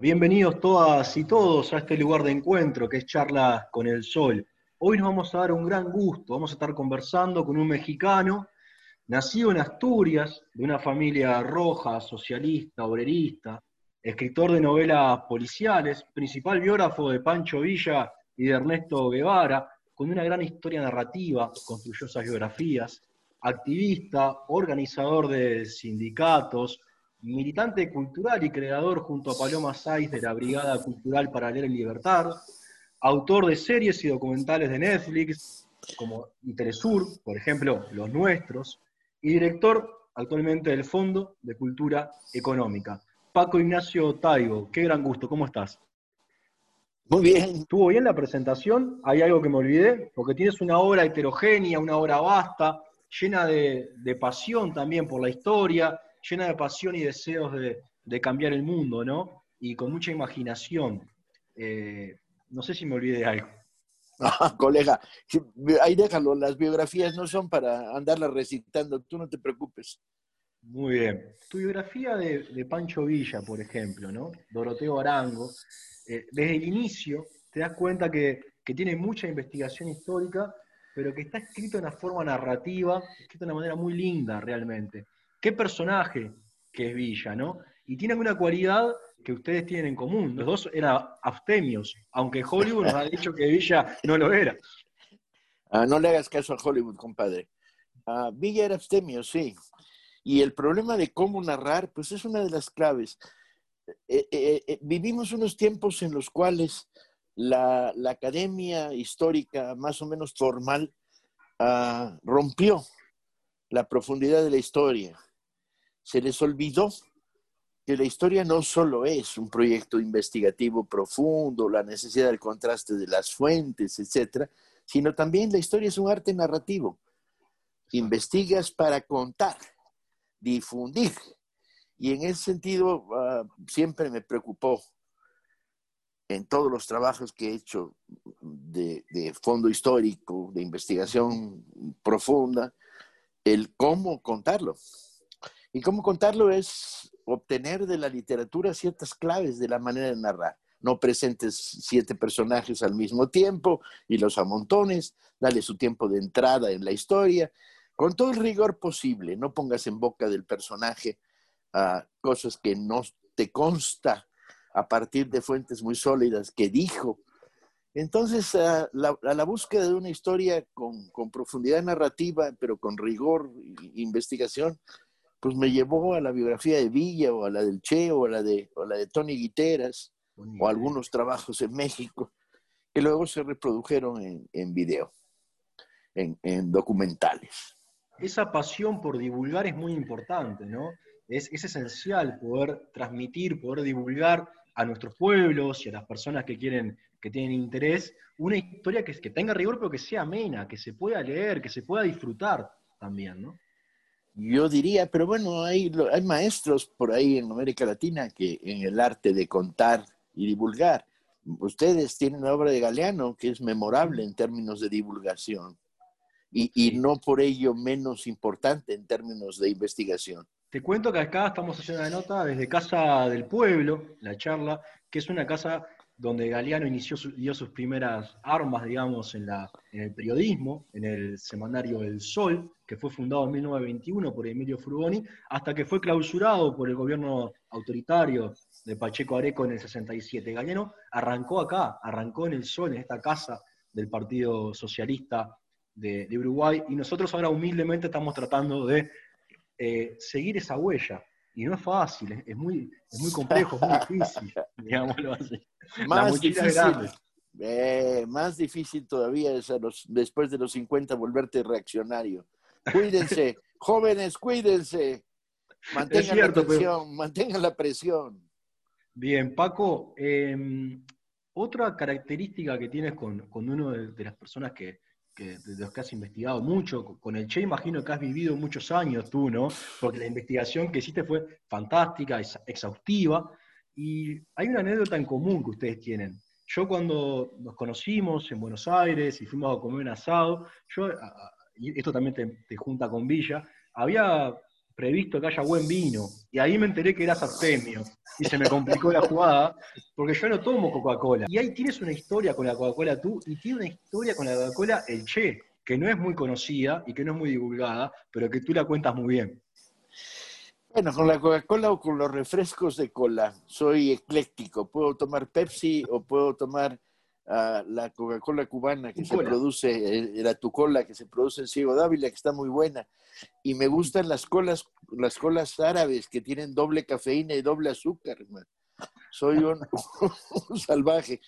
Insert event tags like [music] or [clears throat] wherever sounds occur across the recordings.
Bienvenidos todas y todos a este lugar de encuentro que es Charla con el Sol. Hoy nos vamos a dar un gran gusto, vamos a estar conversando con un mexicano nacido en Asturias, de una familia roja, socialista, obrerista, escritor de novelas policiales, principal biógrafo de Pancho Villa y de Ernesto Guevara, con una gran historia narrativa, construyó esas biografías, activista, organizador de sindicatos, militante cultural y creador junto a Paloma Saiz de la Brigada Cultural para Leer en Libertad, autor de series y documentales de Netflix, como Interesur, por ejemplo, Los Nuestros, y director actualmente del Fondo de Cultura Económica. Paco Ignacio Taigo, qué gran gusto, ¿cómo estás? Muy bien. ¿Estuvo bien la presentación? ¿Hay algo que me olvidé? Porque tienes una obra heterogénea, una obra vasta, llena de, pasión también por la historia, llena de pasión y deseos de, cambiar el mundo, ¿no? Y con mucha imaginación. Eh, no sé si me olvidé de algo. [laughs] Ah, colega, ahí déjalo, las biografías no son para andarlas recitando, tú no te preocupes. Muy bien. Tu biografía de, Pancho Villa, por ejemplo, ¿no? Doroteo Arango, eh, desde el inicio te das cuenta que, que, tiene mucha investigación histórica, pero que está escrito de una forma narrativa, escrito de una manera muy linda realmente. ¿Qué personaje que es Villa, no? Y tiene alguna cualidad que ustedes tienen en común. Los dos eran abstemios, aunque Hollywood nos ha dicho que Villa no lo era. Ah, no le hagas caso a Hollywood, compadre. Ah, Villa era abstemio, sí. Y el problema de cómo narrar, pues es una de las claves. Eh, eh, eh, vivimos unos tiempos en los cuales la, academia histórica más o menos formal ah, rompió la profundidad de la historia. Se les olvidó que la historia no solo es un proyecto investigativo profundo, la necesidad del contraste de las fuentes, etcétera, sino también la historia es un arte narrativo. Investigas para contar, difundir. Y en ese sentido ah, siempre me preocupó en todos los trabajos que he hecho de, de, fondo histórico, de investigación profunda, el cómo contarlo. Y cómo contarlo es obtener de la literatura ciertas claves de la manera de narrar. No presentes siete personajes al mismo tiempo y los amontones, dale su tiempo de entrada en la historia, con todo el rigor posible. No pongas en boca del personaje uh, cosas que no te consta a partir de fuentes muy sólidas que dijo. Entonces, a la, búsqueda de una historia con, con profundidad narrativa, pero con rigor e investigación, pues me llevó a la biografía de Villa o a la del Che o a la de, la de Tony Guiteras o algunos trabajos en México que luego se reprodujeron en, en video, en, en, documentales. Esa pasión por divulgar es muy importante, ¿no? Es, es esencial poder transmitir, poder divulgar a nuestros pueblos y a las personas que quieren, que tienen interés, una historia que, que tenga rigor, pero que sea amena, que se pueda leer, que se pueda disfrutar también, ¿no? Yo diría, pero bueno, hay, hay maestros por ahí en América Latina que en el arte de contar y divulgar. Ustedes tienen la obra de Galeano que es memorable en términos de divulgación y, y no por ello menos importante en términos de investigación. Te cuento que acá estamos haciendo una nota desde Casa del Pueblo, la charla, que es una casa donde Galeano inició dio sus primeras armas, digamos, en, la, en el periodismo, en el semanario El Sol, que fue fundado en 1921 por Emilio Frugoni, hasta que fue clausurado por el gobierno autoritario de Pacheco Areco en el 67. Galeano arrancó acá, arrancó en El Sol, en esta casa del Partido Socialista de, Uruguay, y nosotros ahora humildemente estamos tratando de eh, seguir esa huella. Y no es fácil, es, muy, es muy complejo, es muy [laughs] difícil, digámoslo así. Más difícil, eh, más difícil todavía es los, después de los 50 volverte reaccionario. Cuídense, [laughs] jóvenes, cuídense. Mantengan la presión, mantengan la presión. Bien, Paco, em, otra característica que tienes con, uno de, las personas que, de los que has investigado mucho, con el Che imagino que has vivido muchos años tú, ¿no? Porque la investigación que hiciste fue fantástica, exhaustiva, y hay una anécdota en común que ustedes tienen. Yo cuando nos conocimos en Buenos Aires y fuimos a comer un asado, yo, y esto también te, junta con Villa, había previsto que haya buen vino, y ahí me enteré que eras artemio. Y se me complicó la jugada, porque yo no tomo Coca-Cola. Y ahí tienes una historia con la Coca-Cola tú y tienes una historia con la Coca-Cola el Che, que no es muy conocida y que no es muy divulgada, pero que tú la cuentas muy bien. Bueno, con la Coca-Cola o con los refrescos de cola, soy ecléctico. Puedo tomar Pepsi o puedo tomar la Coca-Cola cubana que se produce, eh, la Tucola que se produce en Ciego Dávila, que está muy buena. Y me gustan las colas, las colas árabes que tienen doble cafeína y doble azúcar. Soy [laughs] un, salvaje.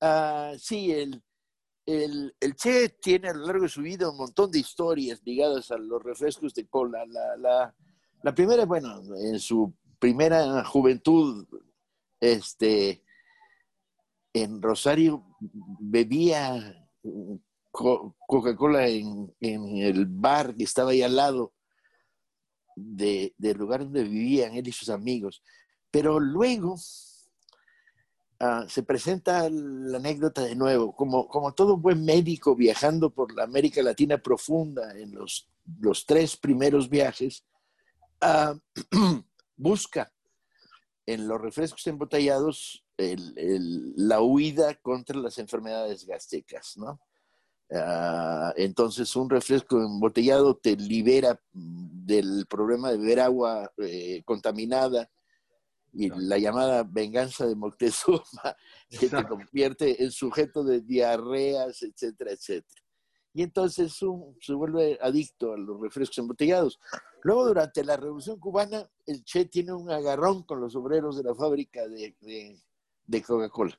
Ah, sí, el, el, Che tiene a lo largo de su vida un montón de historias ligadas a los refrescos de cola. La, la, la primera, bueno, en su primera juventud, este, en Rosario bebía Coca-Cola en, el bar que estaba ahí al lado del lugar donde vivían él y sus amigos. Pero luego ah, se presenta la anécdota de nuevo, como, como todo buen médico viajando por la América Latina profunda en los, los tres primeros viajes, Ah, [clears throat] busca en los refrescos embotellados la huida contra las enfermedades gástricas, ¿no? Ah, entonces, un refresco embotellado te libera del problema de beber agua eh, contaminada y la llamada venganza de Moctezuma, [laughs] que te convierte en sujeto de diarreas, etcétera, etcétera y entonces se vuelve adicto a los refrescos embotellados. Luego, durante la Revolución Cubana, el Che tiene un agarrón con los obreros de la fábrica de, Coca-Cola,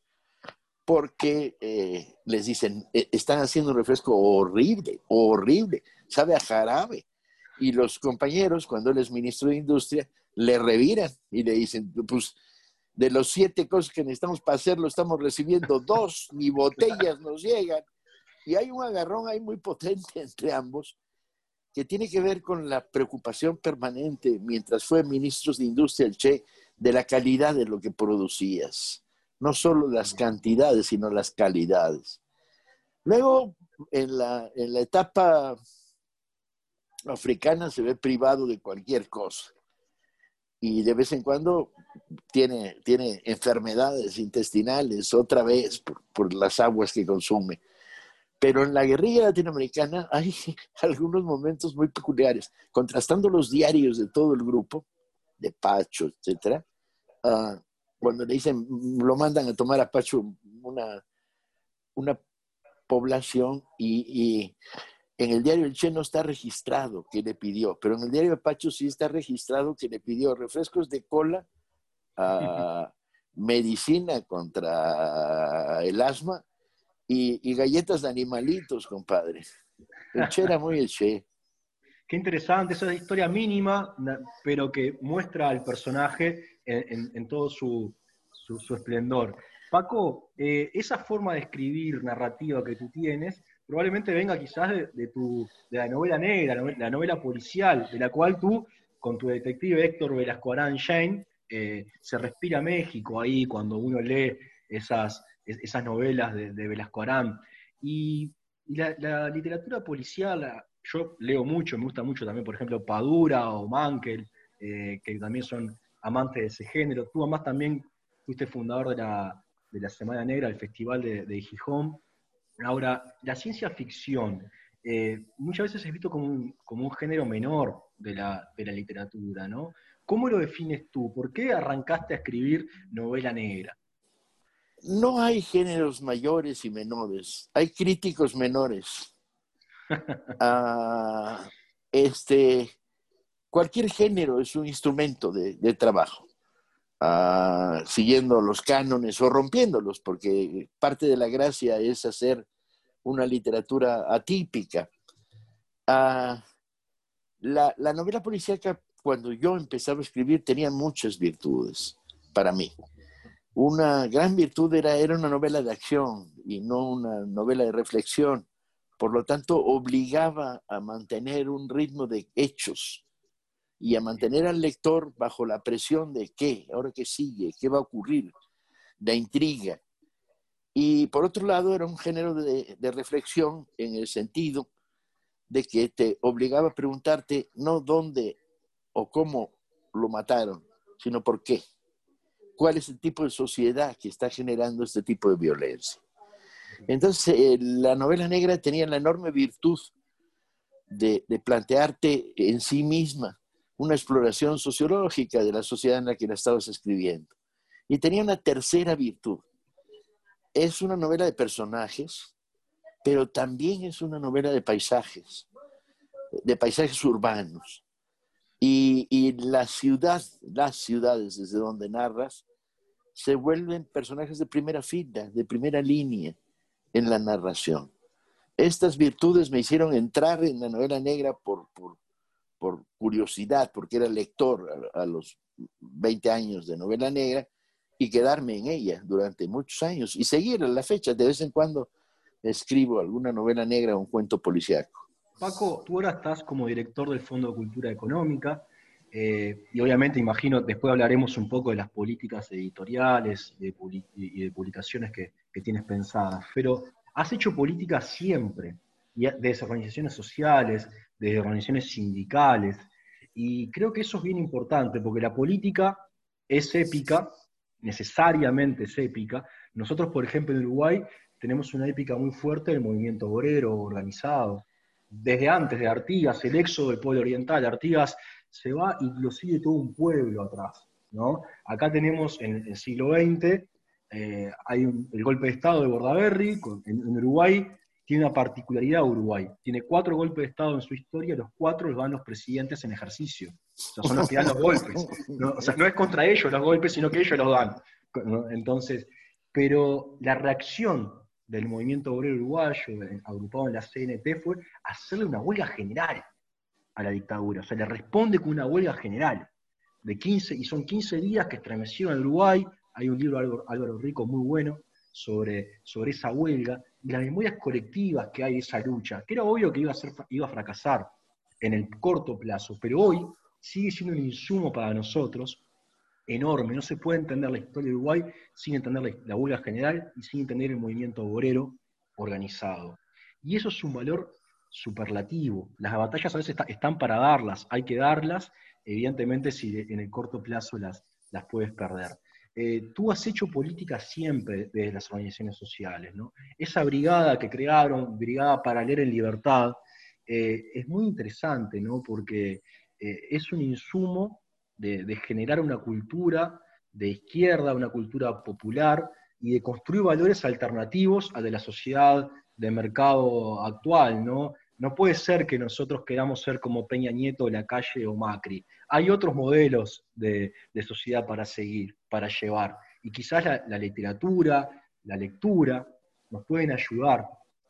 porque eh, les dicen, e, están haciendo un refresco horrible, horrible, sabe a jarabe. Y los compañeros, cuando él es ministro de Industria, le reviran y le dicen, pues de los siete cosas que necesitamos para hacerlo, estamos recibiendo dos, ni botellas nos llegan. Y hay un agarrón ahí muy potente entre ambos que tiene que ver con la preocupación permanente, mientras fue ministro de Industria el Che, de la calidad de lo que producías. No solo las cantidades, sino las calidades. Luego, en la, en la etapa africana se ve privado de cualquier cosa. Y de vez en cuando tiene, tiene enfermedades intestinales, otra vez por, por las aguas que consume. Pero en la guerrilla latinoamericana [laughs] hay algunos momentos muy peculiares, contrastando los diarios de todo el grupo, de Pacho, etcétera, ah, cuando le dicen, lo mandan a tomar a Pacho una, una población y, en el diario El Che no está registrado que le pidió, pero en el diario de Pacho sí está registrado que le pidió refrescos de cola, ah, [laughs] medicina contra el asma y, galletas de animalitos, compadre. El Che era muy el Che. Qué interesante, esa historia mínima, pero que muestra al personaje en, todo su, esplendor. Paco, eh, esa forma de escribir narrativa que tú tienes probablemente venga quizás de, tu, de la novela negra, la novela policial, de la cual tú, con tu detective Héctor Velasco Arán Shane, eh, se respira México ahí cuando uno lee esas, esas novelas de, Velasco Arán. Y, la, literatura policial, yo leo mucho, me gusta mucho también, por ejemplo, Padura o Mankel, eh, que también son amantes de ese género. Tú además también fuiste fundador de la, de la Semana Negra, el Festival de, Gijón. Ahora, la ciencia ficción, eh, muchas veces es visto como un, como un género menor de la, de la literatura, ¿no? ¿Cómo lo defines tú? ¿Por qué arrancaste a escribir novela negra? no hay géneros mayores y menores, hay críticos menores. Ah, este, cualquier género es un instrumento de, trabajo, ah, siguiendo los cánones o rompiéndolos, porque parte de la gracia es hacer una literatura atípica. Ah, la, la novela policíaca, cuando yo empezaba a escribir, tenía muchas virtudes para mí una gran virtud era, era una novela de acción y no una novela de reflexión. Por lo tanto, obligaba a mantener un ritmo de hechos y a mantener al lector bajo la presión de qué, ahora qué sigue, qué va a ocurrir, de intriga. Y por otro lado, era un género de, de reflexión en el sentido de que te obligaba a preguntarte no dónde o cómo lo mataron, sino por qué cuál es el tipo de sociedad que está generando este tipo de violencia. Entonces, eh, la novela negra tenía la enorme virtud de, plantearte en sí misma una exploración sociológica de la sociedad en la que la estabas escribiendo. Y tenía una tercera virtud. Es una novela de personajes, pero también es una novela de paisajes, de paisajes urbanos. Y, y, la ciudad, las ciudades desde donde narras, se vuelven personajes de primera fila, de primera línea en la narración. Estas virtudes me hicieron entrar en la novela negra por, curiosidad, porque era lector a, a, los 20 años de novela negra, y quedarme en ella durante muchos años y seguir a la fecha. De vez en cuando escribo alguna novela negra o un cuento policíaco. Paco, tú ahora estás como director del Fondo de Cultura Económica, eh, y obviamente imagino, después hablaremos un poco de las políticas editoriales y de, publicaciones que, tienes pensadas, pero has hecho política siempre, desde organizaciones sociales, desde organizaciones sindicales, y creo que eso es bien importante, porque la política es épica, necesariamente es épica. Nosotros, por ejemplo, en Uruguay tenemos una épica muy fuerte del movimiento obrero organizado. Desde antes de Artigas, el éxodo del pueblo oriental, Artigas se va y lo sigue todo un pueblo atrás. ¿no? Acá tenemos en el siglo XX, eh, hay el golpe de Estado de Bordaberry, en, Uruguay tiene una particularidad Uruguay, tiene cuatro golpes de Estado en su historia, los cuatro los dan los presidentes en ejercicio, o sea, son los que dan los golpes, ¿no? o sea, no es contra ellos los golpes, sino que ellos los dan. Entonces, pero la reacción del movimiento obrero uruguayo, agrupado en la CNT, fue hacerle una huelga general a la dictadura. O sea, le responde con una huelga general de 15, y son 15 días que estremecieron al Uruguay. Hay un libro de Álvaro, Rico muy bueno sobre, sobre esa huelga y las memorias colectivas que hay de esa lucha, que era obvio que iba a, ser, iba a fracasar en el corto plazo, pero hoy sigue siendo un insumo para nosotros enorme. No se puede entender la historia de Uruguay sin entender la huelga general y sin entender el movimiento obrero organizado. Y eso es un valor superlativo. Las batallas a veces están para darlas, hay que darlas, evidentemente si en el corto plazo las, las puedes perder. Eh, tú has hecho política siempre desde las organizaciones sociales, ¿no? Esa brigada que crearon, Brigada para leer en Libertad, eh, es muy interesante, ¿no? Porque eh, es un insumo de, de generar una cultura de izquierda, una cultura popular, y de construir valores alternativos a de la sociedad de mercado actual, ¿no? No puede ser que nosotros queramos ser como Peña Nieto, La Calle o Macri. Hay otros modelos de, sociedad para seguir, para llevar. Y quizás la, literatura, la lectura, nos pueden ayudar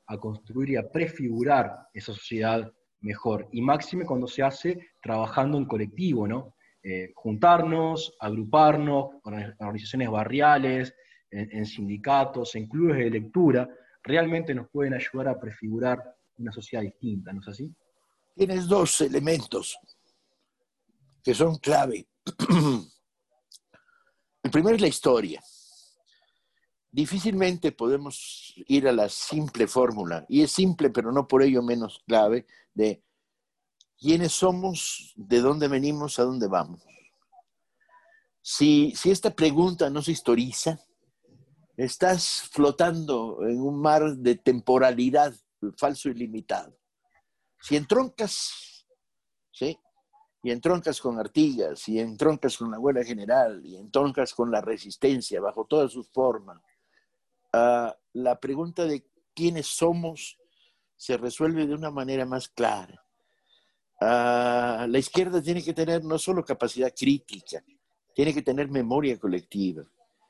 a construir y a prefigurar esa sociedad mejor. Y máxime cuando se hace trabajando en colectivo, ¿no? Eh, juntarnos, agruparnos, organizaciones barriales, en, sindicatos, en clubes de lectura, realmente nos pueden ayudar a prefigurar una sociedad distinta, ¿no es así? Tienes dos elementos que son clave. [clears throat] El primero es la historia. Difícilmente podemos ir a la simple fórmula, y es simple, pero no por ello menos clave, de quiénes somos, de dónde venimos, a dónde vamos. Si, si esta pregunta no se historiza, estás flotando en un mar de temporalidad falso y limitado. Si entroncas, ¿sí? Y entroncas con Artigas, y entroncas con la abuela general, y entroncas con la resistencia bajo todas sus formas, uh, la pregunta de quiénes somos se resuelve de una manera más clara. Uh, la izquierda tiene que tener no solo capacidad crítica, tiene que tener memoria colectiva.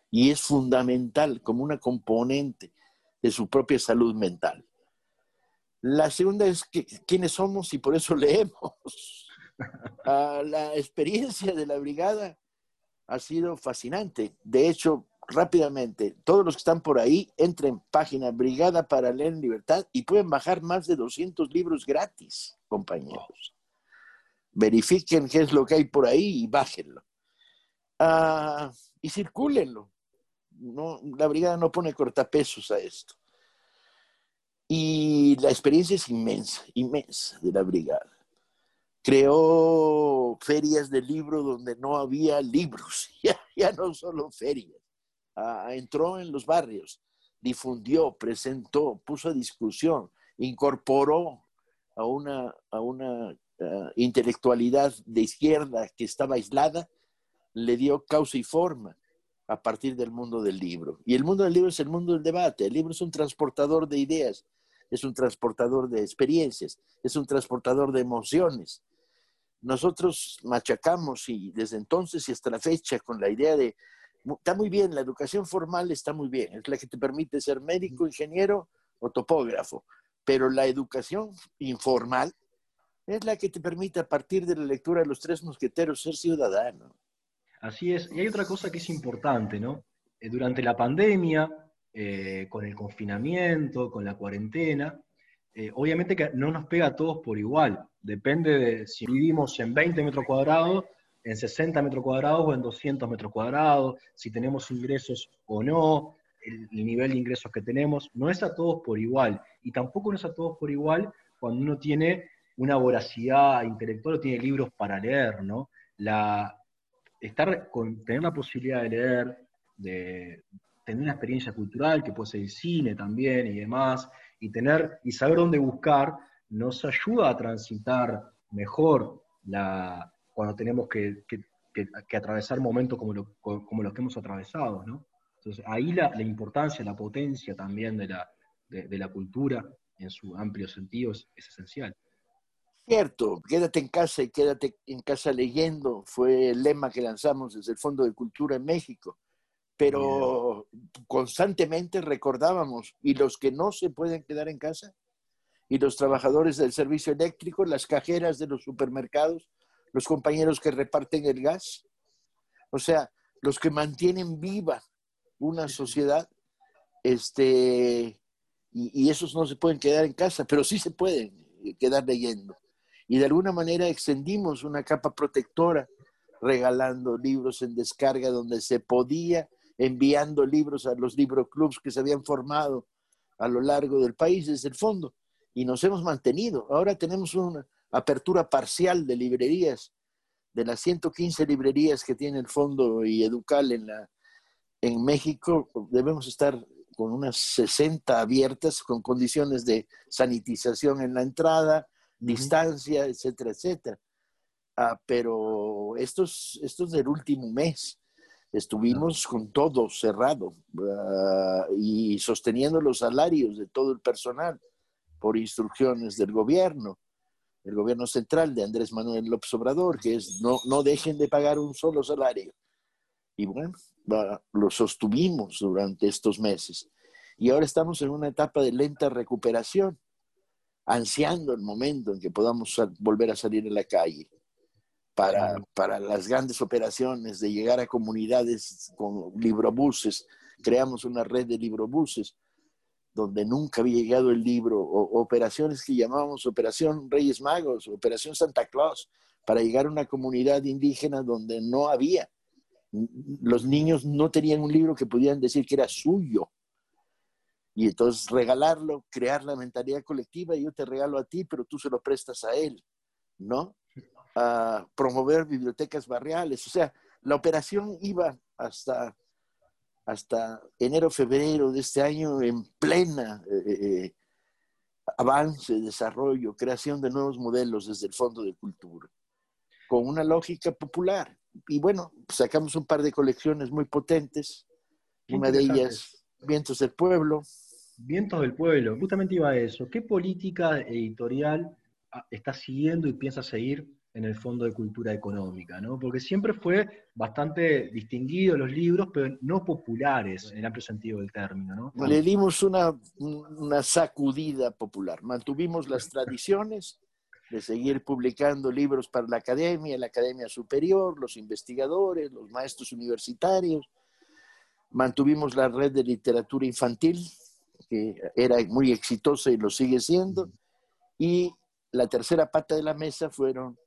Y es fundamental como una componente de su propia salud mental. La segunda es quiénes somos y por eso [laughs] leemos. Ah, la experiencia de la brigada ha sido fascinante. De hecho, rápidamente, todos los que están por ahí, entren en página Brigada para Leer en Libertad y pueden bajar más de 200 libros gratis, compañeros. Verifiquen qué es lo que hay por ahí y bájenlo. Ah, y circúlenlo. No, la brigada no pone cortapesos a esto. Y la experiencia es inmensa, inmensa de la brigada. creó ferias de libro donde no había libros, [laughs] ya, no solo ferias. Ah, entró en los barrios, difundió, presentó, puso a discusión, incorporó a una, a una ah, intelectualidad de izquierda que estaba aislada, le dio causa y forma a partir del mundo del libro. Y el mundo del libro es el mundo del debate. El libro es un transportador de ideas, es un transportador de experiencias, es un transportador de emociones. Nosotros machacamos y desde entonces y hasta la fecha con la idea de, está muy bien, la educación formal está muy bien, es la que te permite ser médico, ingeniero o topógrafo, pero la educación informal es la que te permite a partir de la lectura de los tres mosqueteros ser ciudadano. Así es. Y hay otra cosa que es importante, ¿no? Eh, durante la pandemia, eh, con el confinamiento, con la cuarentena, eh, obviamente que no nos pega a todos por igual. Depende de si vivimos en 20 metros cuadrados, en 60 metros cuadrados o en 200 metros cuadrados, si tenemos ingresos o no, el, el nivel de ingresos que tenemos. No es a todos por igual. Y tampoco no es a todos por igual cuando uno tiene una voracidad intelectual o tiene libros para leer, ¿no? La, estar tener la posibilidad de leer, de tener una experiencia cultural, que puede ser el cine también y demás, y tener, y saber dónde buscar, nos ayuda a transitar mejor la, cuando tenemos que, atravesar momentos como, como los que hemos atravesado, ¿no? Entonces, ahí la, importancia, la potencia también de la, de, la cultura en su amplio sentido es esencial. Cierto, quédate en casa y quédate en casa leyendo, fue el lema que lanzamos desde el Fondo de Cultura en México, pero constantemente recordábamos, y los que no se pueden quedar en casa, y los trabajadores del servicio eléctrico, las cajeras de los supermercados, los compañeros que reparten el gas, o sea, los que mantienen viva una sociedad, este, y, y esos no se pueden quedar en casa, pero sí se pueden quedar leyendo. Y de alguna manera extendimos una capa protectora regalando libros en descarga donde se podía, enviando libros a los libroclubs que se habían formado a lo largo del país desde el fondo y nos hemos mantenido. Ahora tenemos una apertura parcial de librerías, de las 115 librerías que tiene el fondo y Educal en, la, en México, debemos estar con unas 60 abiertas con condiciones de sanitización en la entrada, distancia, etcétera, etcétera. Ah, pero estos, estos del último mes estuvimos con todo cerrado ah, y sosteniendo los salarios de todo el personal por instrucciones del gobierno, el gobierno central de Andrés Manuel López Obrador, que es no, no dejen de pagar un solo salario. Y bueno, lo sostuvimos durante estos meses. Y ahora estamos en una etapa de lenta recuperación ansiando el momento en que podamos volver a salir a la calle para, para las grandes operaciones de llegar a comunidades con librobuses. Creamos una red de librobuses donde nunca había llegado el libro, o operaciones que llamábamos Operación Reyes Magos, Operación Santa Claus, para llegar a una comunidad indígena donde no había. Los niños no tenían un libro que pudieran decir que era suyo y entonces regalarlo, crear la mentalidad colectiva, yo te regalo a ti, pero tú se lo prestas a él, ¿no? A promover bibliotecas barriales. O sea, la operación iba hasta, hasta enero, febrero de este año en plena eh, eh, avance, desarrollo, creación de nuevos modelos desde el Fondo de Cultura, con una lógica popular. Y bueno, sacamos un par de colecciones muy potentes, una de ellas Vientos del Pueblo. Vientos del Pueblo, justamente iba a eso. ¿Qué política editorial ah, está siguiendo y piensa seguir en el Fondo de Cultura Económica? ¿no? Porque siempre fue bastante distinguido los libros, pero no populares en el amplio sentido del término. ¿no? Le dimos una, una sacudida popular. Mantuvimos las tradiciones de seguir publicando libros para la academia, la academia superior, los investigadores, los maestros universitarios Mantuvimos la red de literatura infantil, que era muy exitosa y lo sigue siendo. Y la tercera pata de la mesa fueron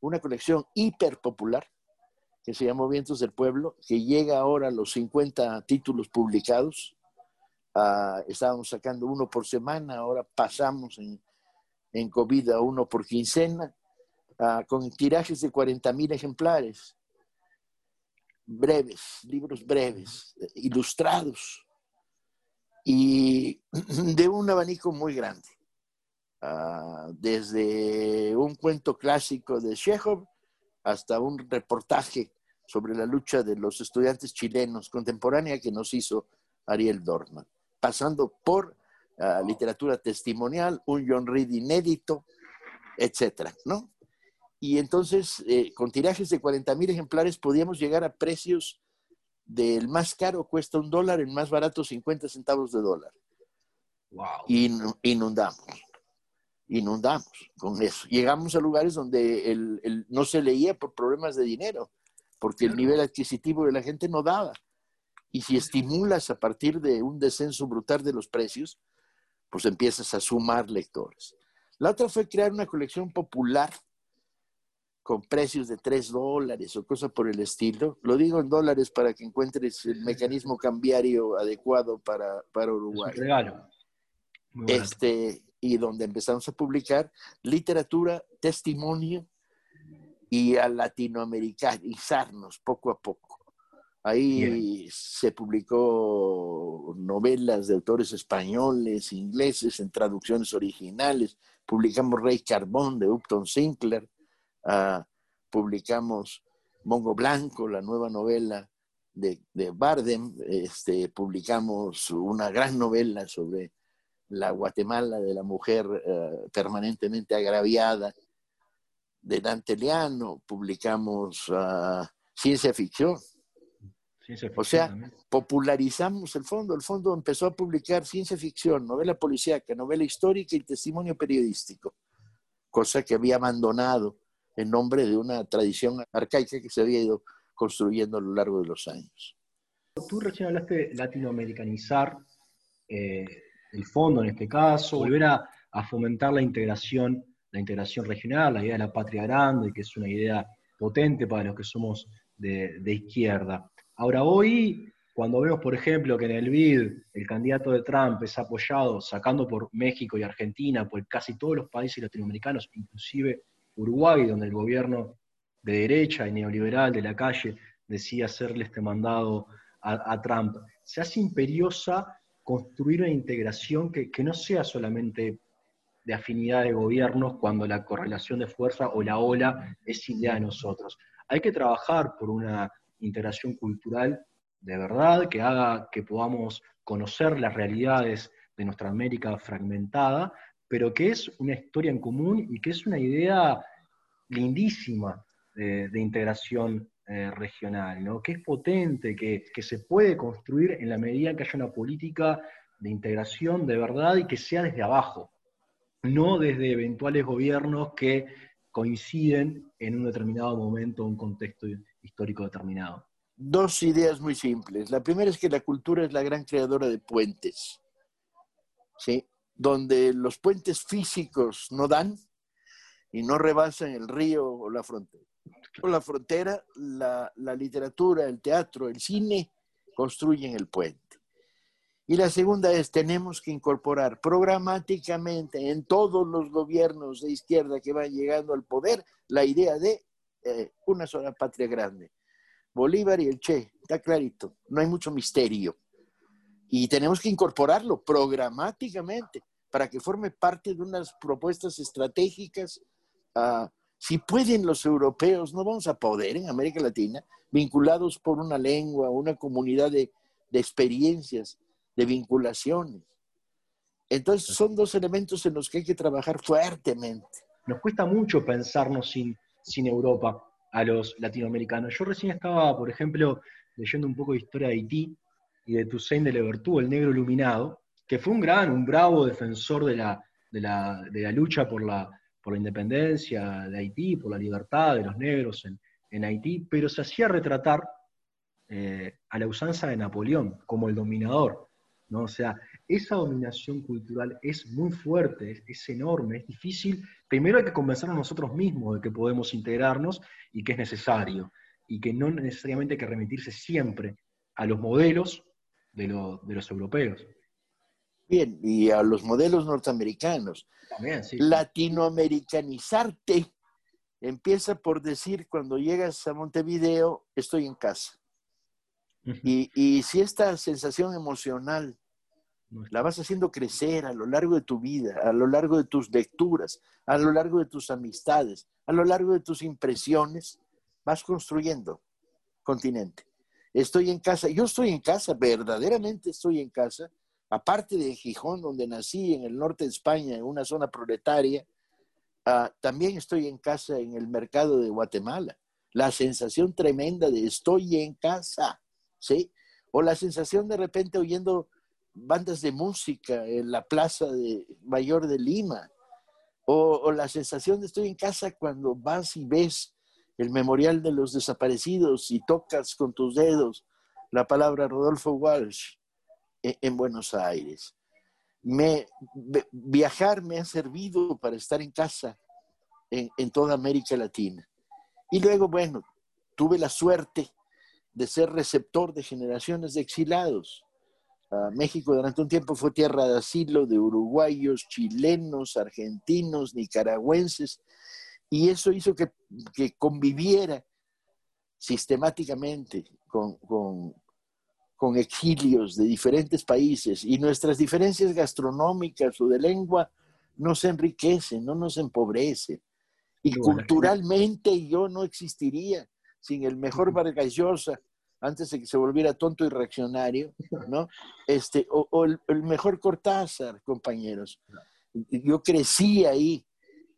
una colección hiper popular que se llamó Vientos del Pueblo, que llega ahora a los 50 títulos publicados. Ah, estábamos sacando uno por semana, ahora pasamos en, en COVID a uno por quincena. ah, con tirajes de 40 mil ejemplares, breves, libros breves, ilustrados, y [clears throat] de un abanico muy grande. Ah, desde un cuento clásico de Chekhov hasta un reportaje sobre la lucha de los estudiantes chilenos contemporánea que nos hizo Ariel Dorman, pasando por ah, literatura testimonial, un John Reed inédito, etcétera, ¿no? Y entonces, eh, con tirajes de 40 mil ejemplares, podíamos llegar a precios del más caro cuesta un dólar, el más barato 50 centavos de dólar. Wow. Y inundamos inundamos con eso. Llegamos a lugares donde el, no se leía por problemas de dinero, porque el nivel adquisitivo de la gente no daba. Y si estimulas a partir de un descenso brutal de los precios, pues empiezas a sumar lectores. La otra fue crear una colección popular con precios de 3 dólares o cosas por el estilo. Lo digo en dólares para que encuentres el mecanismo cambiario adecuado para, para Uruguay. Es un regalo. Este, y donde empezamos a publicar literatura, testimonio y a latinoamericanizarnos poco a poco. Ahí se publicó novelas de autores españoles, ingleses, en traducciones originales. Publicamos Rey Carbón de Upton Sinclair. Uh, publicamos Mongo Blanco, la nueva novela de, de Bardem. Este, publicamos una gran novela sobre la Guatemala de la mujer eh, permanentemente agraviada de Dante Leano, publicamos ah, ciencia, ficción. O sea, popularizamos el fondo. El fondo empezó a publicar ciencia ficción, novela policíaca, novela histórica y testimonio periodístico, cosa que había abandonado en nombre de una tradición arcaica que se había ido construyendo a lo largo de los años. Tú recién hablaste de latinoamericanizar eh, el fondo en este caso, volver a, fomentar la integración, la integración regional, la idea de la patria grande, que es una idea potente para los que somos de, izquierda. Ahora, hoy, cuando vemos, por ejemplo, que en el BID el candidato de Trump es apoyado, sacando por México y Argentina, por casi todos los países latinoamericanos, inclusive Uruguay, donde el gobierno de derecha y neoliberal de la calle decía hacerle este mandado a Trump, se hace imperiosa construir una integración que, no sea solamente de afinidad de gobiernos cuando la correlación de fuerza o la ola es idea de nosotros. Hay que trabajar por una integración cultural de verdad que haga que podamos conocer las realidades de nuestra América fragmentada, pero que es una historia en común y que es una idea lindísima de, de integración eh, regional, ¿no? que es potente, que, se puede construir en la medida que haya una política de integración de verdad y que sea desde abajo, no desde eventuales gobiernos que coinciden en un determinado momento, un contexto histórico determinado. Dos ideas muy simples. La primera es que la cultura es la gran creadora de puentes, ¿sí? donde los puentes físicos no dan y no rebasan el río o la frontera la frontera, la, literatura, el teatro, el cine construyen el puente. Y la segunda es, tenemos que incorporar programáticamente en todos los gobiernos de izquierda que van llegando al poder la idea de eh, una sola patria grande. Bolívar y el Che, está clarito, no hay mucho misterio. Y tenemos que incorporarlo programáticamente para que forme parte de unas propuestas estratégicas uh, si pueden los europeos, no vamos a poder en América Latina, vinculados por una lengua, una comunidad de, experiencias, de vinculaciones. Entonces son dos elementos en los que hay que trabajar fuertemente. Nos cuesta mucho pensarnos sin, sin Europa a los latinoamericanos. Yo recién estaba, por ejemplo, leyendo un poco de historia de Haití y de Toussaint de Louverture, el negro iluminado, que fue un gran, un bravo defensor de la, de la lucha por la, por la independencia de Haití, por la libertad de los negros en, Haití, pero se hacía retratar eh, a la usanza de Napoleón como el dominador. ¿no? O sea, esa dominación cultural es muy fuerte, es, enorme, es difícil. Primero hay que convencernos nosotros mismos de que podemos integrarnos y que es necesario, y que no necesariamente hay que remitirse siempre a los modelos de, de los europeos. Bien, y a los modelos norteamericanos. Latinoamericanizarte empieza por decir cuando llegas a Montevideo, estoy en casa. Y, y si esta sensación emocional la vas haciendo crecer a lo largo de tu vida, a lo largo de tus lecturas, a lo largo de tus amistades, a lo largo de tus impresiones, vas construyendo continente. Estoy en casa, yo estoy en casa, verdaderamente estoy en casa, aparte de Gijón, donde nací, en el norte de España, en una zona proletaria, ah, también estoy en casa en el mercado de Guatemala. La sensación tremenda de estoy en casa, ¿sí? O la sensación de repente oyendo bandas de música en la plaza de mayor de Lima, o, la sensación de estoy en casa cuando vas y ves el memorial de los desaparecidos y tocas con tus dedos la palabra Rodolfo Walsh en, Buenos Aires. Me, viajar me ha servido para estar en casa en, toda América Latina. Y luego, bueno, tuve la suerte de ser receptor de generaciones de exilados México durante un tiempo fue tierra de asilo de uruguayos, chilenos, argentinos, nicaragüenses, y eso hizo que, conviviera sistemáticamente con, exilios de diferentes países y nuestras diferencias gastronómicas o de lengua nos enriquecen, no nos empobrecen. Y culturalmente yo no existiría sin el mejor Vargas Llosa, antes de que se volviera tonto y reaccionario, ¿no? Este, o, el, mejor Cortázar, compañeros. Yo crecí ahí,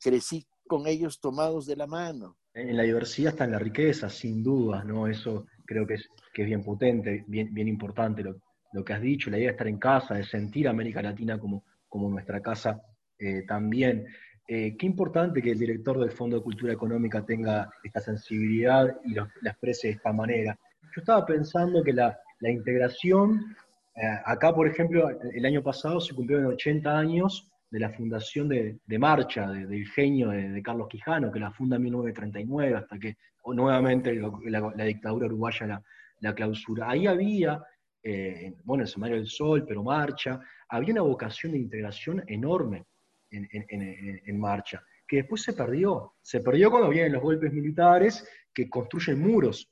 crecí con ellos tomados de la mano. En la diversidad está en la riqueza, sin duda, ¿no? Eso creo que es, que es bien potente, bien, bien importante lo, lo, que has dicho, la idea de estar en casa, de sentir América Latina como, como nuestra casa eh, también. Eh, qué importante que el director del Fondo de Cultura Económica tenga esta sensibilidad y la exprese de esta manera yo estaba pensando que la, integración, eh, acá por ejemplo, el año pasado se cumplieron 80 años de la fundación de, Marcha, del genio de, Carlos Quijano, que la funda en 1939, hasta que nuevamente la, dictadura uruguaya la, clausura. Ahí había, eh, bueno, el Semario del Sol, pero Marcha, había una vocación de integración enorme en, en Marcha, que después se perdió. Se perdió cuando vienen los golpes militares que construyen muros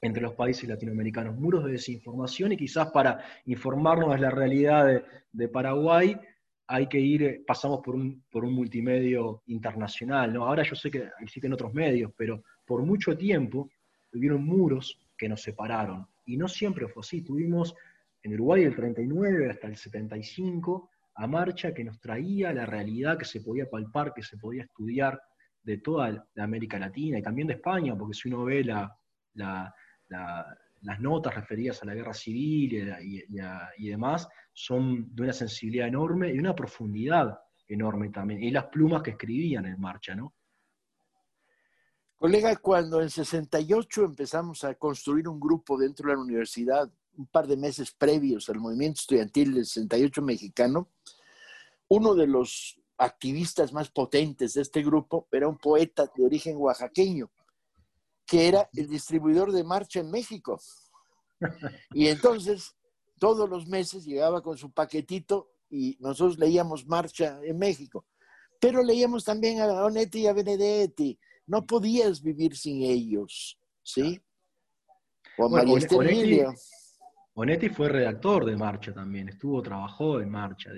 entre los países latinoamericanos, muros de desinformación y quizás para informarnos de la realidad de, Paraguay hay que ir, eh, pasamos por un, por un multimedio internacional, ¿no? Ahora yo sé que existen otros medios, pero por mucho tiempo hubieron muros que nos separaron, y no siempre fue así, tuvimos en Uruguay el 39 hasta el 75 a marcha que nos traía la realidad que se podía palpar, que se podía estudiar de toda la América Latina y también de España, porque si uno ve la, las notas referidas a la guerra civil y, demás son de una sensibilidad enorme y una profundidad enorme también. Y las plumas que escribían en marcha, ¿no? Colega, cuando en 68 empezamos a construir un grupo dentro de la universidad, un par de meses previos al movimiento estudiantil del 68 mexicano, uno de los activistas más potentes de este grupo era un poeta de origen oaxaqueño, que era el distribuidor de marcha en México. Y entonces, todos los meses llegaba con su paquetito y nosotros leíamos marcha en México. Pero leíamos también a Onetti y a Benedetti. No podías vivir sin ellos, ¿sí? O María Onetti, Onetti, fue redactor de Marcha también, estuvo, trabajó en Marcha.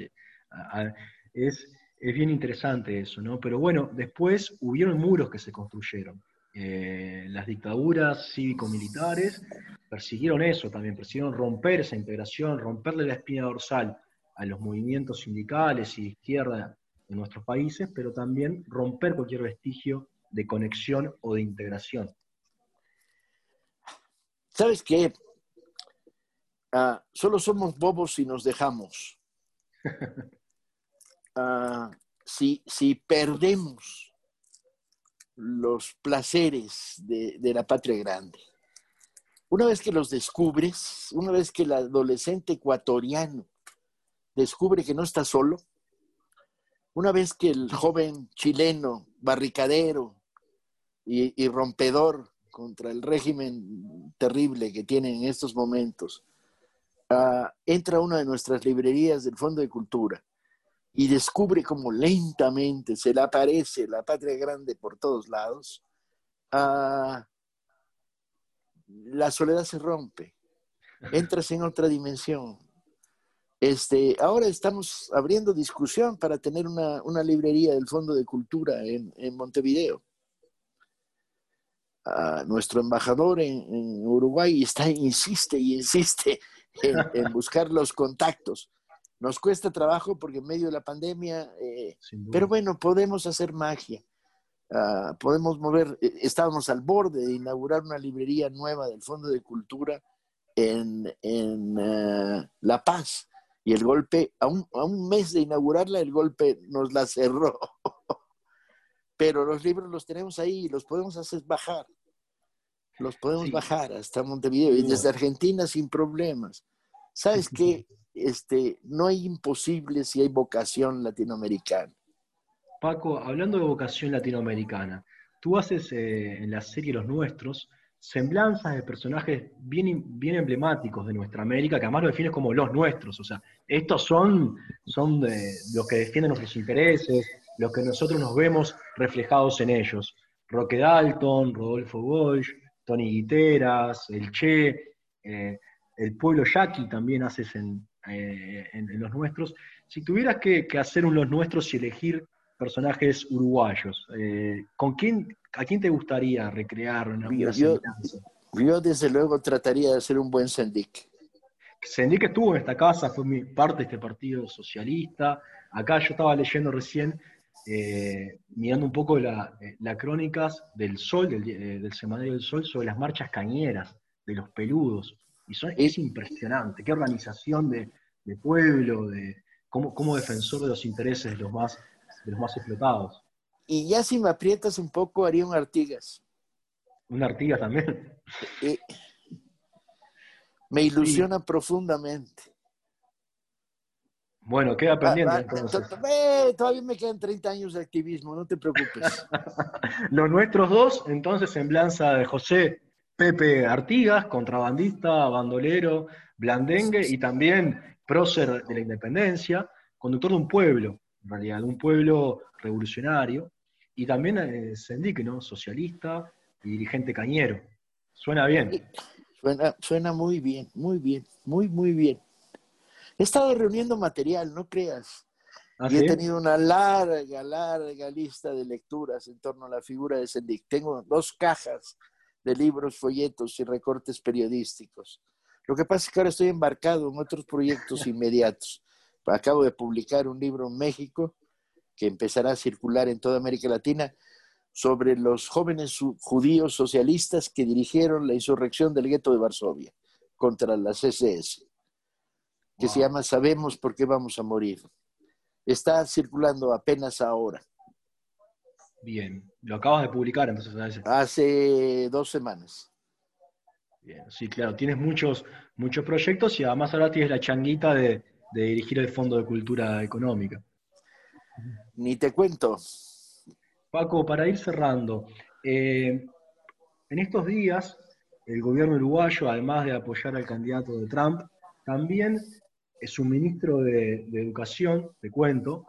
Es, es bien interesante eso, ¿no? Pero bueno, después hubieron muros que se construyeron. Eh, las dictaduras cívico-militares persiguieron eso también, persiguieron romper esa integración, romperle la espina dorsal a los movimientos sindicales y de izquierda de nuestros países, pero también romper cualquier vestigio de conexión o de integración. ¿Sabes qué? Ah, solo somos bobos si nos dejamos. [laughs] Ah, si, si perdemos los placeres de, la patria grande. Una vez que los descubres, una vez que el adolescente ecuatoriano descubre que no está solo, una vez que el joven chileno, barricadero y, rompedor contra el régimen terrible que tiene en estos momentos, ah, entra a una de nuestras librerías del Fondo de Cultura y descubre como lentamente se le aparece la patria grande por todos lados, ah, la soledad se rompe, entras en otra dimensión. Este, ahora estamos abriendo discusión para tener una, librería del Fondo de Cultura en, Montevideo. Nuestro embajador en, Uruguay está, insiste y insiste [laughs] en buscar los contactos nos cuesta trabajo porque en medio de la pandemia, eh, pero bueno, podemos hacer magia. Ah, podemos mover, eh, estábamos al borde de inaugurar una librería nueva del Fondo de Cultura en, eh, La Paz. Y el golpe, a un, a un mes de inaugurarla, el golpe nos la cerró. [laughs] pero los libros los tenemos ahí los podemos hacer bajar. Los podemos bajar hasta Montevideo y desde Argentina sin problemas. ¿Sabes qué? este, no hay imposible si hay vocación latinoamericana. Paco, hablando de vocación latinoamericana, tú haces eh, en la serie Los Nuestros semblanzas de personajes bien, bien emblemáticos de nuestra América, que además lo defines como los nuestros. O sea, estos son, son los que defienden nuestros intereses, los que nosotros nos vemos reflejados en ellos. Roque Dalton, Rodolfo Walsh, Tony Guiteras, El Che, eh, el pueblo yaqui también haces en, eh, en, los nuestros. Si tuvieras que, hacer un los nuestros y elegir personajes uruguayos, eh, ¿con quién, ¿a quién te gustaría recrear una, yo, yo, desde luego trataría de hacer un buen Sendik. Sendik estuvo en esta casa, fue mi, parte de este partido socialista. Acá yo estaba leyendo recién, eh, mirando un poco las crónicas del Sol, del, del Semanario del Sol, sobre las marchas cañeras, de los peludos. Y es impresionante, qué organización de, pueblo, de como defensor de los intereses de los, más, de los más explotados. Y ya si me aprietas un poco, haría un Artigas. Un Artigas también. me ilusiona profundamente. Bueno, queda pendiente entonces. Todavía me quedan 30 años de activismo, no te preocupes. [laughs] Los nuestros dos, entonces, semblanza de José Pepe Artigas, contrabandista, bandolero, blandengue y también prócer de la independencia, conductor de un pueblo, en realidad, un pueblo revolucionario, y también eh, Sendique, ¿no? Socialista y dirigente cañero. Suena bien. Suena, suena muy bien, muy bien, muy, muy bien. He estado reuniendo material, no creas. ¿Ah, y he tenido una larga, larga lista de lecturas en torno a la figura de Sendic. Tengo dos cajas de libros, folletos y recortes periodísticos. Lo que pasa es que ahora estoy embarcado en otros proyectos [laughs] inmediatos. Acabo de publicar un libro en México que empezará a circular en toda América Latina sobre los jóvenes judíos socialistas que dirigieron la insurrección del gueto de Varsovia contra las SS, que se llama Sabemos por qué vamos a morir. Está circulando apenas ahora. Bien, lo acabas de publicar entonces. Hace dos semanas. Bien, sí, claro, tienes muchos, muchos proyectos y además ahora tienes la changuita de, dirigir el Fondo de Cultura Económica. Ni te cuento. Paco, para ir cerrando, eh, en estos días el gobierno uruguayo, además de apoyar al candidato de Trump, también es un ministro de, de Educación, te cuento,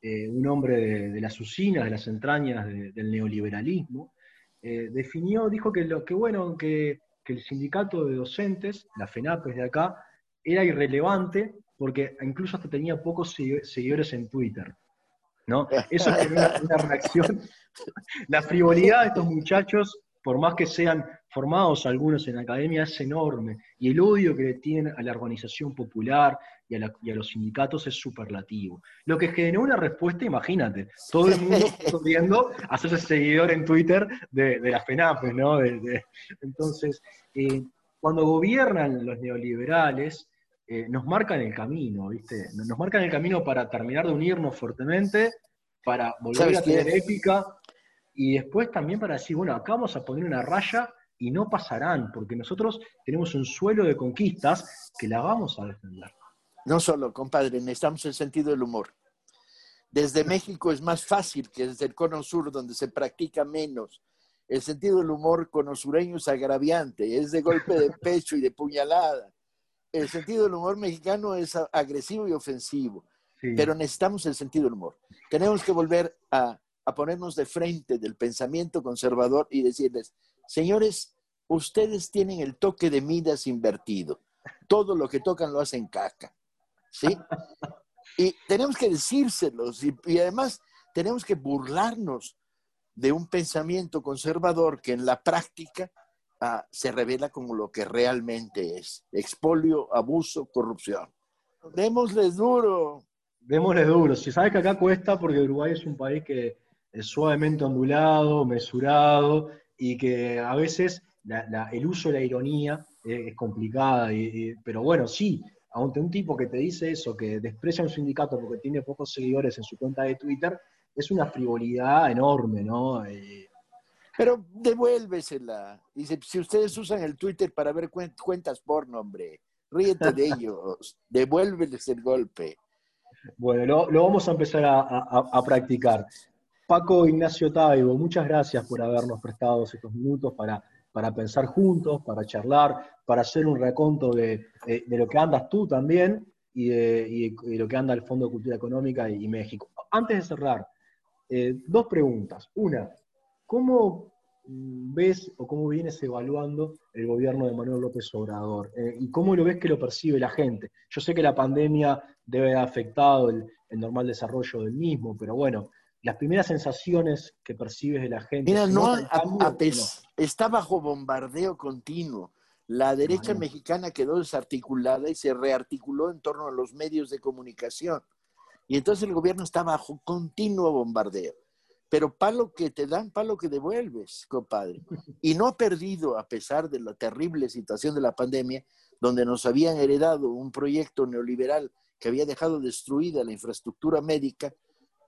eh, un hombre de, las usinas, de las entrañas del neoliberalismo, eh, definió, dijo que, lo, que bueno, que, el sindicato de docentes, la FENAPES de acá, era irrelevante porque incluso hasta tenía pocos seguidores en Twitter. ¿no? [laughs] Eso es una, una reacción. [laughs] La frivolidad de estos muchachos, por más que sean formados algunos en la academia, es enorme. Y el odio que tienen a la organización popular y a, los sindicatos es superlativo. Lo que generó una respuesta, imagínate, todo el mundo [laughs] corriendo a hacerse seguidor en Twitter de, de las FENAPES, ¿no? entonces, eh, cuando gobiernan los neoliberales, eh, nos marcan el camino, ¿viste? Nos marcan el camino para terminar de unirnos fuertemente, para volver a tener épica, y después también para decir, bueno, acá vamos a poner una raya y no pasarán, porque nosotros tenemos un suelo de conquistas que la vamos a defender. No solo, compadre, necesitamos el sentido del humor. Desde México es más fácil que desde el cono sur, donde se practica menos. El sentido del humor conosureño es agraviante, es de golpe de pecho y de puñalada. El sentido del humor mexicano es agresivo y ofensivo. pero necesitamos el sentido del humor. Tenemos que volver a, a ponernos de frente del pensamiento conservador y decirles, señores, ustedes tienen el toque de Midas invertido. Todo lo que tocan lo hacen caca. ¿Sí? Y tenemos que decírselos y, y además tenemos que burlarnos de un pensamiento conservador que en la práctica ah, se revela como lo que realmente es. Expolio, abuso, corrupción. Démosles duro. Démosles duro. Si sabes que acá cuesta porque Uruguay es un país que es suavemente ondulado, mesurado y que a veces el uso de la ironía es, complicada. pero bueno, sí, aunque un tipo que te dice eso, que desprecia un sindicato porque tiene pocos seguidores en su cuenta de Twitter, es una frivolidad enorme, ¿no? Eh, pero devuélvesela. Dice, si ustedes usan el Twitter para ver cuentas porno, hombre, ríete de ellos, devuélveles el golpe. Bueno, lo, vamos a empezar a, practicar. Paco Ignacio Taibo, muchas gracias por habernos prestado estos minutos para, para pensar juntos, para charlar, para hacer un reconto de, lo que andas tú también y de, lo que anda el Fondo de Cultura Económica y México. Antes de cerrar, eh, dos preguntas. Una, ¿cómo ves o cómo vienes evaluando el gobierno de Manuel López Obrador? Eh, ¿Y cómo lo ves que lo percibe la gente? Yo sé que la pandemia debe haber afectado el, normal desarrollo del mismo, pero bueno, las primeras sensaciones que percibes de la gente. Mira, no, está bajo bombardeo continuo. La derecha mexicana quedó desarticulada y se rearticuló en torno a los medios de comunicación. Y entonces el gobierno está bajo continuo bombardeo. Pero palo que te dan, palo que devuelves, compadre. Y no ha perdido, a pesar de la terrible situación de la pandemia, donde nos habían heredado un proyecto neoliberal que había dejado destruida la infraestructura médica,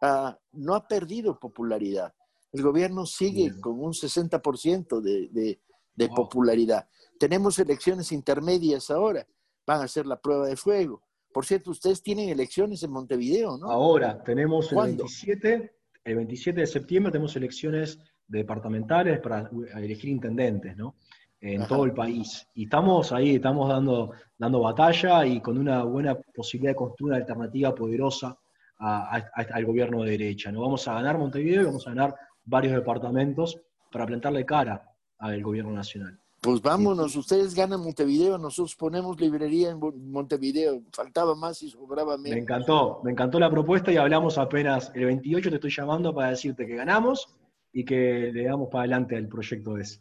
ah, no ha perdido popularidad. El gobierno sigue con un 60% de, de popularidad. Tenemos elecciones intermedias ahora, van a ser la prueba de fuego. Por cierto, ustedes tienen elecciones en Montevideo, ¿no? Ahora, tenemos el 27, el 27 de septiembre tenemos elecciones departamentales para elegir intendentes, ¿no? En todo el país. Y estamos ahí, estamos dando, dando batalla y con una buena posibilidad de construir una alternativa poderosa al gobierno de derecha. ¿no? Vamos a ganar Montevideo y vamos a ganar varios departamentos para plantarle cara al gobierno nacional. Pues vámonos, ustedes ganan Montevideo, nosotros ponemos librería en Montevideo. Faltaba más y sobraba menos. Me encantó, me encantó la propuesta y hablamos apenas el 28, te estoy llamando para decirte que ganamos y que le damos para adelante al proyecto ese.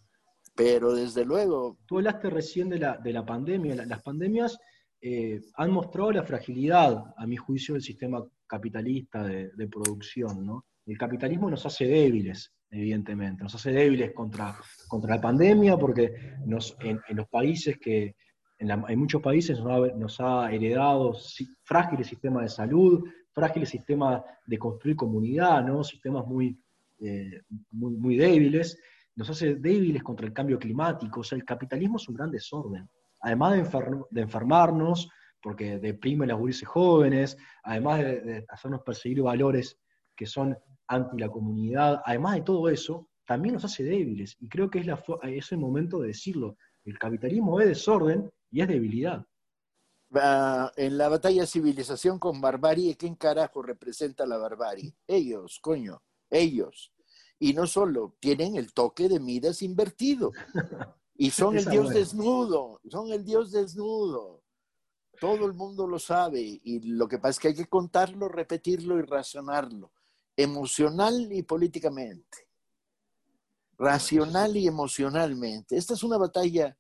Pero desde luego... Tú hablaste recién de la, de la pandemia. Las pandemias eh, han mostrado la fragilidad, a mi juicio, del sistema capitalista de, de producción. ¿no? El capitalismo nos hace débiles evidentemente. Nos hace débiles contra, contra la pandemia porque nos, en, los países que, en, muchos países nos ha, heredado frágiles sistemas de salud, frágiles sistemas de construir comunidad, ¿no? sistemas muy, eh, muy, muy, débiles. Nos hace débiles contra el cambio climático. O sea, el capitalismo es un gran desorden. Además de, enfermarnos, porque deprime a las gurises jóvenes, además de, de hacernos perseguir valores que son anti la comunidad, además de todo eso, también nos hace débiles. Y creo que es, la, es el momento de decirlo. El capitalismo es desorden y es debilidad. en la batalla civilización con barbarie, ¿quién carajo representa la barbarie? Ellos, coño, ellos. Y no solo, tienen el toque de Midas invertido. Y [laughs] son el Dios desnudo, son el Dios desnudo. Todo el mundo lo sabe. Y lo que pasa es que hay que contarlo, repetirlo y razonarlo emocional y políticamente, racional y emocionalmente. Esta es una batalla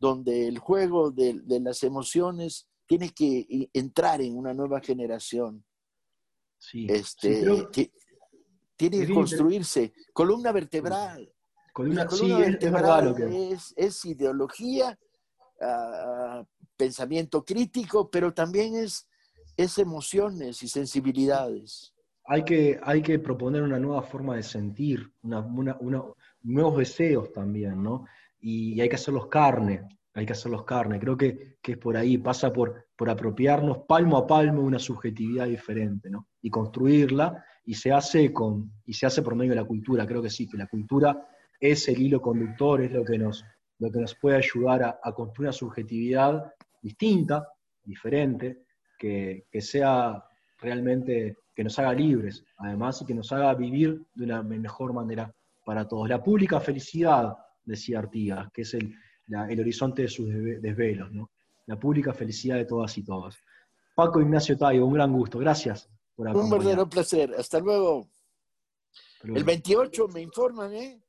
donde el juego de, las emociones tiene que entrar en una nueva generación. Sí, este, tiene que construirse. Columna vertebral. Columna, columna vertebral es, ideología, ah, pensamiento crítico, pero también es, es emociones y sensibilidades hay que, hay que proponer una nueva forma de sentir, nuevos deseos también, ¿no? Y, hay que hacerlos carne, hay que hacerlos carne. Creo que, es por ahí, pasa por, por apropiarnos palmo a palmo una subjetividad diferente, ¿no? Y construirla, y se hace con, y se hace por medio de la cultura. Creo que sí, que la cultura es el hilo conductor, es lo que nos, lo que nos puede ayudar a, construir una subjetividad distinta, diferente, que, que sea realmente que nos haga libres, además, y que nos haga vivir de una mejor manera para todos. La pública felicidad, decía Artigas, que es el, el horizonte de sus desvelos, ¿no? La pública felicidad de todas y todos. Paco Ignacio Tayo, un gran gusto. Gracias por Un verdadero placer. Hasta luego. El 28 me informan, ¿eh?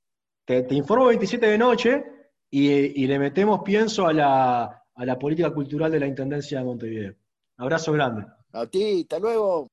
Te, informo 27 de noche y, le metemos pienso a la, a la política cultural de la Intendencia de Montevideo. Abrazo grande. A ti, hasta luego.